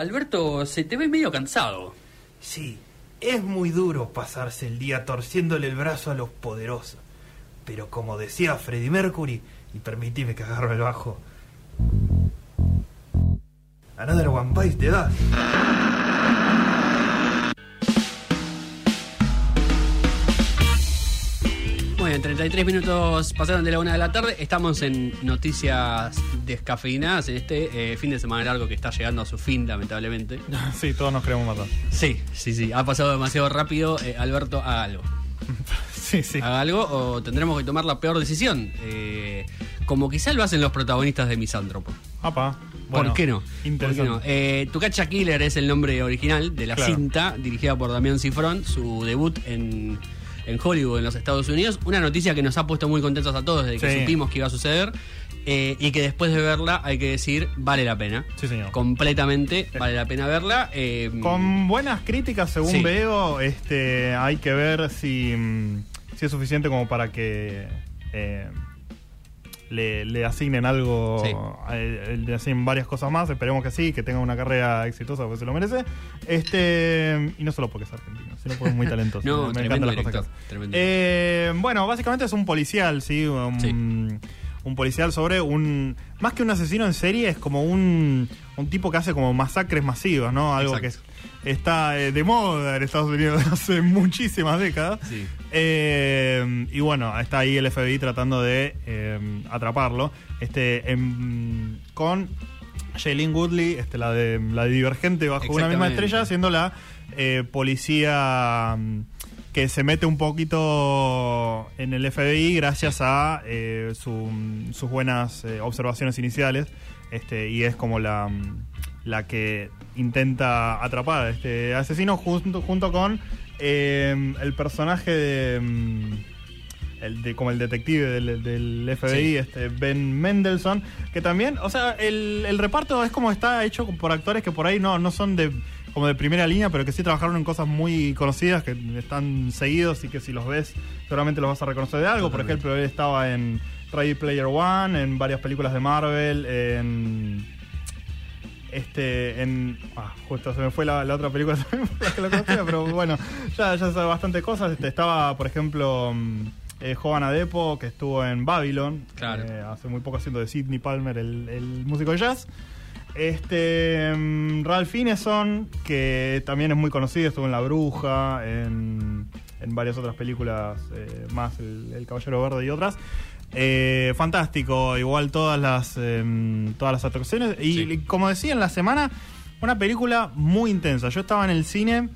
Alberto, se te ve medio cansado. Sí, es muy duro pasarse el día torciéndole el brazo a los poderosos. Pero como decía Freddie Mercury, y permitime que agarro el bajo. Another One Bites te das. Bien, 33 minutos pasaron de la una de la tarde. Estamos en noticias descafeinadas en este eh, fin de semana largo que está llegando a su fin, lamentablemente. Sí, todos nos queremos matar. Sí, sí, sí. Ha pasado demasiado rápido. Eh, Alberto, haga algo. Sí, sí. Haga algo o tendremos que tomar la peor decisión. Eh, como quizá lo hacen los protagonistas de Misántropo. Apa. ¿Por Bueno, qué no? ¿Por qué Interesante. no? Eh, Tucacha Killer es el nombre original de la Claro. cinta, dirigida por Damián Cifrón, su debut en, en Hollywood, en los Estados Unidos. Una noticia que nos ha puesto muy contentos a todos desde que Sí. supimos que iba a suceder. eh, y que después de verla, hay que decir, vale la pena. Sí, señor. Completamente vale la pena verla. eh, Con buenas críticas, según Sí. veo, este, hay que ver si, si es suficiente como para que eh, le, le asignen algo, Sí. eh, le asignen varias cosas más. Esperemos que sí, que tenga una carrera exitosa porque se lo merece. Este, y no solo porque es argentino, sino porque es muy talentoso. No, me encantan las cosas que hace. Eh, bueno, básicamente es un policial, sí, un, Sí. Un policial sobre un más que un asesino en serie es como un, un tipo que hace como masacres masivas, ¿no? Algo Exacto. que es- está eh, de moda en Estados Unidos hace muchísimas décadas. Sí. Eh, y bueno, está ahí el FBI tratando de eh, atraparlo. Este, em, con Shailene Woodley, este, la de la de Divergente bajo una misma estrella, siendo la eh, policía que se mete un poquito en el FBI gracias a eh, su- sus buenas eh, observaciones iniciales. Este, y es como la, la que intenta atrapar a este asesino junto, junto con eh, el personaje de, mm, el de como el detective del, del FBI, Sí. este Ben Mendelssohn, que también, o sea, el, el reparto es como está hecho por actores que por ahí no, no son de como de primera línea, pero que sí trabajaron en cosas muy conocidas, que están seguidos y que si los ves seguramente los vas a reconocer de algo. Por ejemplo, él estaba en Ready Player One, en varias películas de Marvel, en este en ah, justo se me fue la, la otra película que lo conocía pero bueno ya ya sabe bastante cosas este estaba por ejemplo mm, eh, Jovan Adepo que estuvo en Babylon Claro. eh, hace muy poco haciendo de Sidney Palmer el, el músico de jazz este mm, Ralph Fiennes,son que también es muy conocido estuvo en La Bruja en, en varias otras películas eh, más el, El Caballero Verde y otras eh, fantástico, igual todas las em, todas las atracciones. Y Sí. como decía en la semana, una película muy intensa. Yo estaba en el cine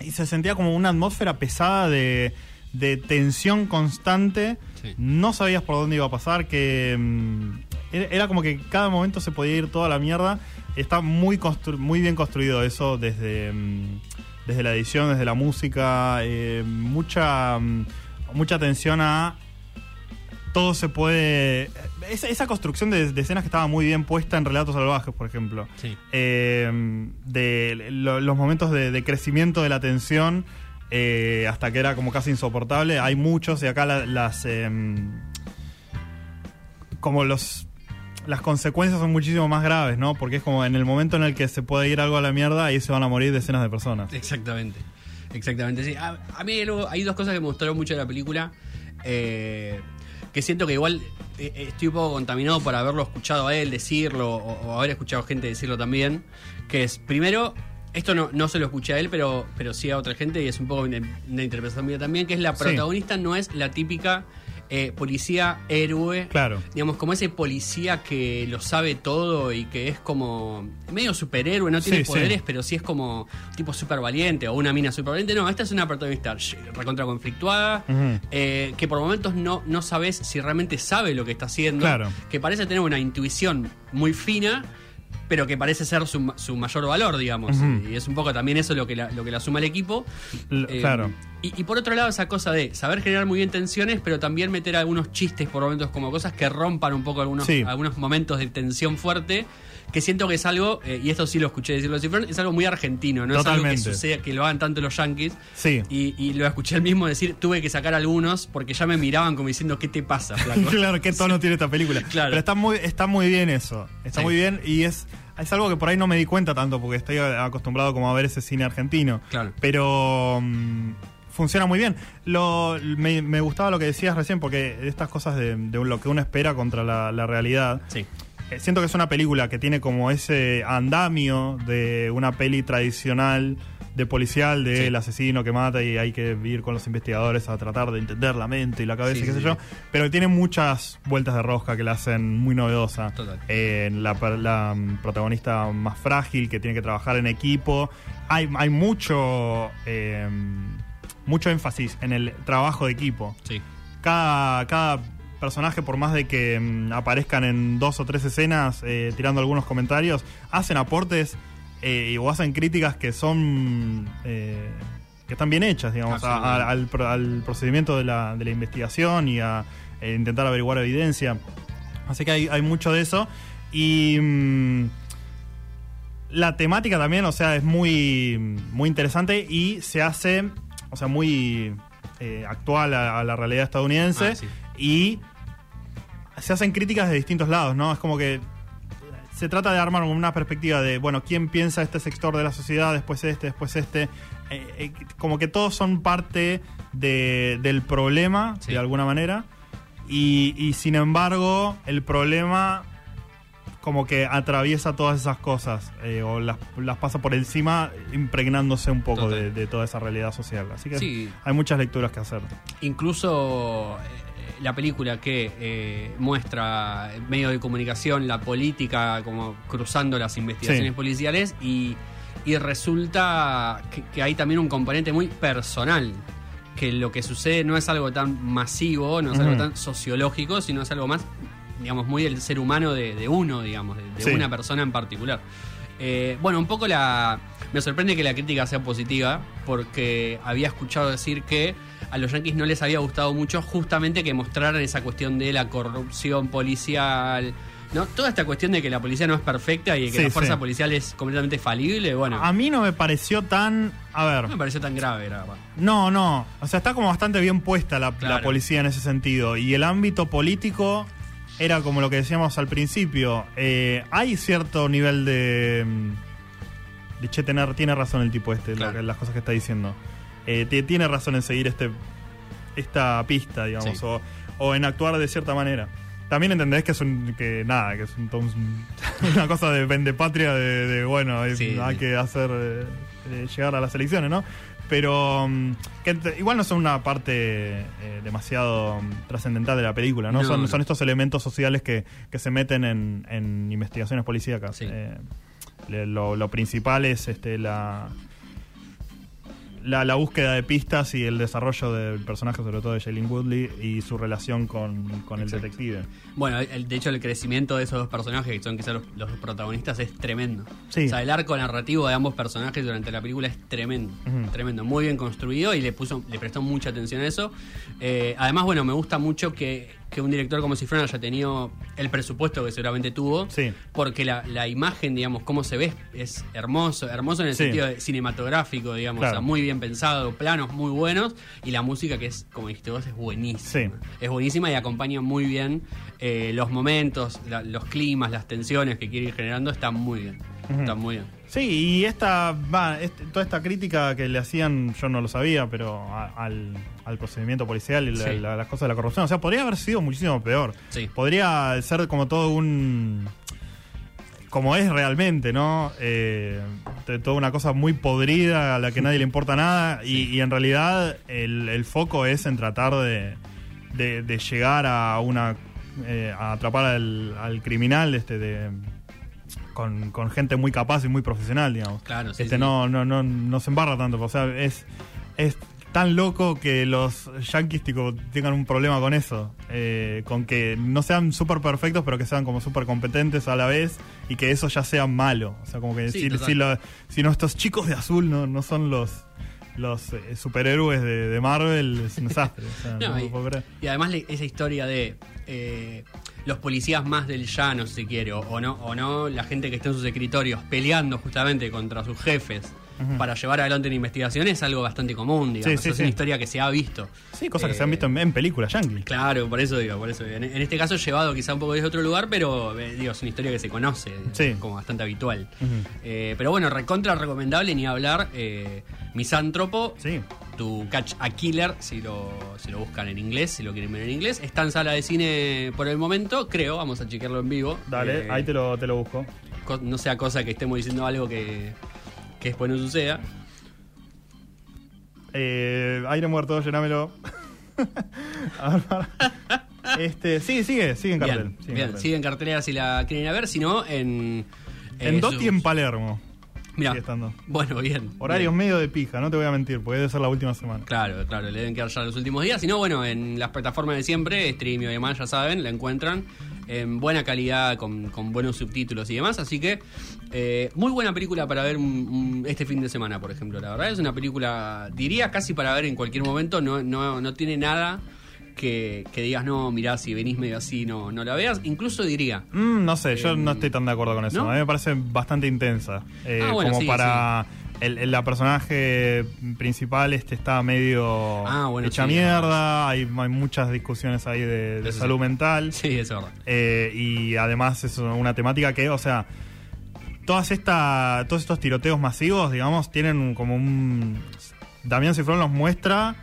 y se sentía como una atmósfera pesada de, de tensión constante. Sí. No sabías por dónde iba a pasar, que em, era, como que cada momento se podía ir toda la mierda. Está muy, constru- muy bien construido eso desde, em, desde la edición, desde la música, eh, mucha, mm, mucha atención a todo se puede. Esa, esa construcción de, de escenas que estaba muy bien puesta en Relatos Salvajes, por ejemplo. Sí. Eh, de lo- los momentos de, de crecimiento de la tensión eh, hasta que era como casi insoportable. Hay muchos y acá la- las. em, como los. Las consecuencias son muchísimo más graves, ¿no? Porque es como en el momento en el que se puede ir algo a la mierda, ahí se van a morir decenas de personas. Exactamente. Exactamente, sí. A, a mí luego hay dos cosas que me gustaron mucho de la película. eh, que siento que igual eh, eh, estoy un poco contaminado por haberlo escuchado a él decirlo o, o haber escuchado gente decirlo también. Que es, primero, esto no, no se lo escuché a él, pero, pero sí a otra gente y es un poco una, una interpretación mía también, que es la Sí. protagonista no es la típica eh, policía héroe. Claro. Digamos, como ese policía que lo sabe todo y que es como medio superhéroe, no tiene Sí, sí. poderes, pero sí es como tipo súper valiente o una mina súper valiente. No, esta es una protagonista recontra conflictuada, Ujú. eh, que por momentos no, no sabes si realmente sabe lo que está haciendo. Claro. Que parece tener una intuición muy fina, pero que parece ser su, su mayor valor, digamos. Y es un poco también eso lo que la, lo que la suma el equipo. L- Eh, claro. Y, y por otro lado, esa cosa de saber generar muy bien tensiones, pero también meter algunos chistes por momentos como cosas que rompan un poco algunos, Sí. algunos momentos de tensión fuerte. Que siento que es algo, eh, y esto sí lo escuché decirlo Cifrón, es algo muy argentino, no es algo que suceda, que lo hagan tanto los yankees. Sí. Y, y lo escuché el mismo decir, tuve que sacar algunos porque ya me miraban como diciendo, ¿qué te pasa, flaco? claro, qué tono tiene esta película. Claro. Pero está muy, está muy bien eso. Está Sí. muy bien y es. es algo que por ahí no me di cuenta tanto porque estoy acostumbrado como a ver ese cine argentino. Claro. Pero mm, funciona muy bien. Lo, me, me gustaba lo que decías recién porque estas cosas de, de lo que uno espera contra la, la realidad. Sí. Eh, Siento que es una película que tiene como ese andamio de una peli tradicional de policial, del Sí. asesino que mata y hay que ir con los investigadores a tratar de entender la mente y la cabeza Sí, y qué sí, sé yo. Pero tiene muchas vueltas de rosca que la hacen muy novedosa. Total. Eh, la, la, mm, protagonista más frágil que tiene que trabajar en equipo. Hay, hay mucho, eh, mucho énfasis en el trabajo de equipo Sí. cada, cada personaje, por más de que mm, aparezcan en dos o tres escenas eh, tirando algunos comentarios, hacen aportes eh, o hacen críticas que son. eh, que están bien hechas, digamos, a- a- al, pro- al procedimiento de la, de la investigación y a eh, intentar averiguar evidencia. Así que hay, hay mucho de eso. Y. mm, la temática también, o sea, es muy, muy interesante y se hace, o sea, muy eh, actual a, a la realidad estadounidense Ah, sí. y se hacen críticas de distintos lados, ¿no? Es como que se trata de armar una perspectiva de, bueno, quién piensa este sector de la sociedad, después este, después este. Eh, eh, como que todos son parte de- del problema, Sí. de alguna manera. Y, y sin embargo, el problema como que atraviesa todas esas cosas eh, o las, las pasa por encima impregnándose un poco de, de toda esa realidad social. Así que Sí. hay muchas lecturas que hacer. Incluso eh, la película que eh, muestra medios de comunicación, la política, como cruzando las investigaciones Sí. policiales y, y resulta que, que hay también un componente muy personal. Que lo que sucede no es algo tan masivo, no es algo tan sociológico, sino es algo más, digamos, muy del ser humano de, de uno, digamos, de, de Sí. una persona en particular. Eh, bueno, un poco la. Me sorprende que la crítica sea positiva, porque había escuchado decir que a los yankees no les había gustado mucho justamente que mostraran esa cuestión de la corrupción policial. ¿no? Toda esta cuestión de que la policía no es perfecta y de que Sí, la fuerza sí. policial es completamente falible, bueno, A mí no me pareció tan... A ver, no me pareció tan grave, verdad. No, no. O sea, está como bastante bien puesta la, Claro. la policía en ese sentido. Y el ámbito político era como lo que decíamos al principio. Eh, hay cierto nivel de. mm, De che, tener, tiene razón el tipo este, lo Claro. que- las cosas que está diciendo. Eh, ti- tiene razón en seguir este esta pista, digamos, Sí. o, o en actuar de cierta manera. También entendés que es un, que nada, que es un, un- una cosa de vendepatria de, de bueno, Sí, hay que hacer eh, eh, llegar a las elecciones, ¿no? Pero mm, que igual no son una parte eh, demasiado mm, trascendental de la película, ¿no? No, son, no. son estos elementos sociales que, que se meten en, en investigaciones policíacas. Sí. Eh, lo, lo principal es este la, la la búsqueda de pistas y el desarrollo del personaje, sobre todo de Shailene Woodley, y su relación con, con el detective. Bueno, el- de hecho el crecimiento de esos dos personajes, que son quizás los, los protagonistas, es tremendo. Sí. O sea, el arco narrativo de ambos personajes durante la película es tremendo. Tremendo, muy bien construido y le puso, le prestó mucha atención a eso. Eh, además, bueno, me gusta mucho que, que un director como Cifrón haya tenido el presupuesto que seguramente tuvo. Sí. Porque la, la imagen, digamos, cómo se ve es hermoso, hermoso en el Sí. sentido de cinematográfico, digamos, Claro. o sea, muy bien pensado, planos muy buenos y la música que es, como dijiste vos, es buenísima. Sí. Es buenísima y acompaña muy bien eh, los momentos, la- los climas, las tensiones que quiere ir generando, están muy bien. Ujú. Están muy bien. Sí, y esta, va, este- toda esta crítica que le hacían, yo no lo sabía, pero a- al, al procedimiento policial y la- Sí. la- las cosas de la corrupción, o sea, podría haber sido muchísimo peor. Sí. Podría ser como todo un... como es realmente, ¿no? Eh, toda una cosa muy podrida a la que nadie le importa nada y, y en realidad el, el foco es en tratar de, de- de llegar a una... eh, a atrapar al, al criminal este de con, con gente muy capaz y muy profesional, digamos. Claro, sí, este sí. No, no, no, no se embarra tanto. O sea, es, es tan loco que los yankees tipo, tengan un problema con eso. eh, con que no sean súper perfectos, pero que sean como súper competentes a la vez y que eso ya sea malo. O sea, como que Sí, si, si, lo- si nuestros chicos de azul no, no son los los eh, superhéroes de, de Marvel, es un desastre. O sea, No, no y, lo puedo creer. y además le- esa historia de. eh, los policías más del llano, si quiere, o, o no, o no la gente que está en sus escritorios peleando justamente contra sus jefes Para llevar adelante una investigación es algo bastante común, digamos. Sí, sí, es sí. una historia que se ha visto. Sí, cosas que Eh, se han visto en, en películas yankees. Claro, por eso digo, por eso. En, en este caso llevado quizá un poco desde otro lugar, pero eh, digo, es una historia que se conoce, como bastante habitual. Eh, pero bueno, recontra recomendable ni hablar. Eh, Misántropo, Sí. tu Catch a Killer, si lo, si lo buscan en inglés, si lo quieren ver en inglés. Está en sala de cine por el momento, creo, vamos a chequearlo en vivo. Dale, Eh, ahí te lo, te lo busco. co- No sea cosa que estemos diciendo algo que, que después no suceda. Eh, aire muerto, llenámelo. A ver, para. este, sí, sigue, sigue en cartel. Bien, sigue en cartel. sigue en cartelera si la quieren ir a ver, si no, en... En eh, Dotti sus- en Palermo. Estando. Bueno, bien. Horarios bien. medio de pija, no te voy a mentir, porque debe ser la última semana. Claro, claro, le deben quedar ya los últimos días. Si no, bueno, en las plataformas de siempre, Streamio y demás, ya saben, la encuentran en buena calidad, con, con buenos subtítulos y demás. Así que, eh, muy buena película para ver un- un- este fin de semana, por ejemplo. La verdad es una película, diría casi para ver en cualquier momento. No, no, no tiene nada que, que digas, no, mirá, si venís medio así, no, no la veas. Incluso diría, Mm, no sé, yo Eh, no estoy tan de acuerdo con eso. ¿no? A mí me parece bastante intensa. Eh, Ah, bueno, como sí, para. El, el- la personaje principal este está medio Ah, bueno, hecha sí, mierda, hay, hay muchas discusiones ahí de, salud mental. sí, eso es verdad. Eh, y además es una temática que, o sea, todas esta, todos estos tiroteos masivos, digamos, tienen como un... Damián Cifrón los muestra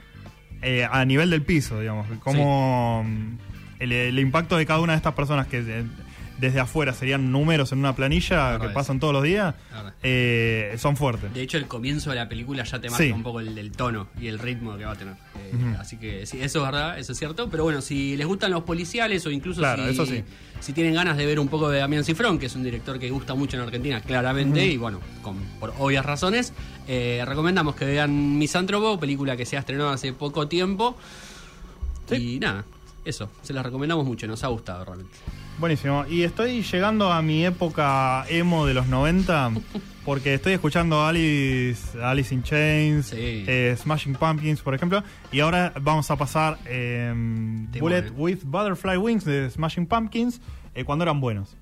eh, a nivel del piso, digamos, como el, el impacto de cada una de estas personas que eh, desde afuera serían números en una planilla que es. pasan todos los días, eh, son fuertes. De hecho, el comienzo de la película ya te marca Sí. un poco el, el tono y el ritmo que va a tener. Eh. Así que sí, eso es verdad, eso es cierto. Pero bueno, si les gustan los policiales o incluso Claro, si, eso sí. si tienen ganas de ver un poco de Damián Cifrón, que es un director que gusta mucho en Argentina, claramente, y bueno, con, por obvias razones, eh, recomendamos que vean Misántropo, película que se ha estrenado hace poco tiempo. Y nada, eso, se las recomendamos mucho, nos ha gustado realmente. Buenísimo. Y estoy llegando a mi época emo de los 90 porque estoy escuchando Alice, Alice in Chains, Sí. eh, Smashing Pumpkins, por ejemplo. Y ahora vamos a pasar eh, Bullet with Butterfly Wings de Smashing Pumpkins eh, cuando eran buenos.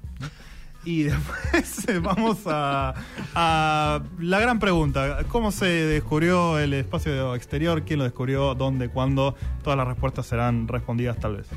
Y después eh, vamos a, a la gran pregunta. ¿Cómo se descubrió el espacio exterior? ¿Quién lo descubrió? ¿Dónde? ¿Cuándo? Todas las respuestas serán respondidas tal vez.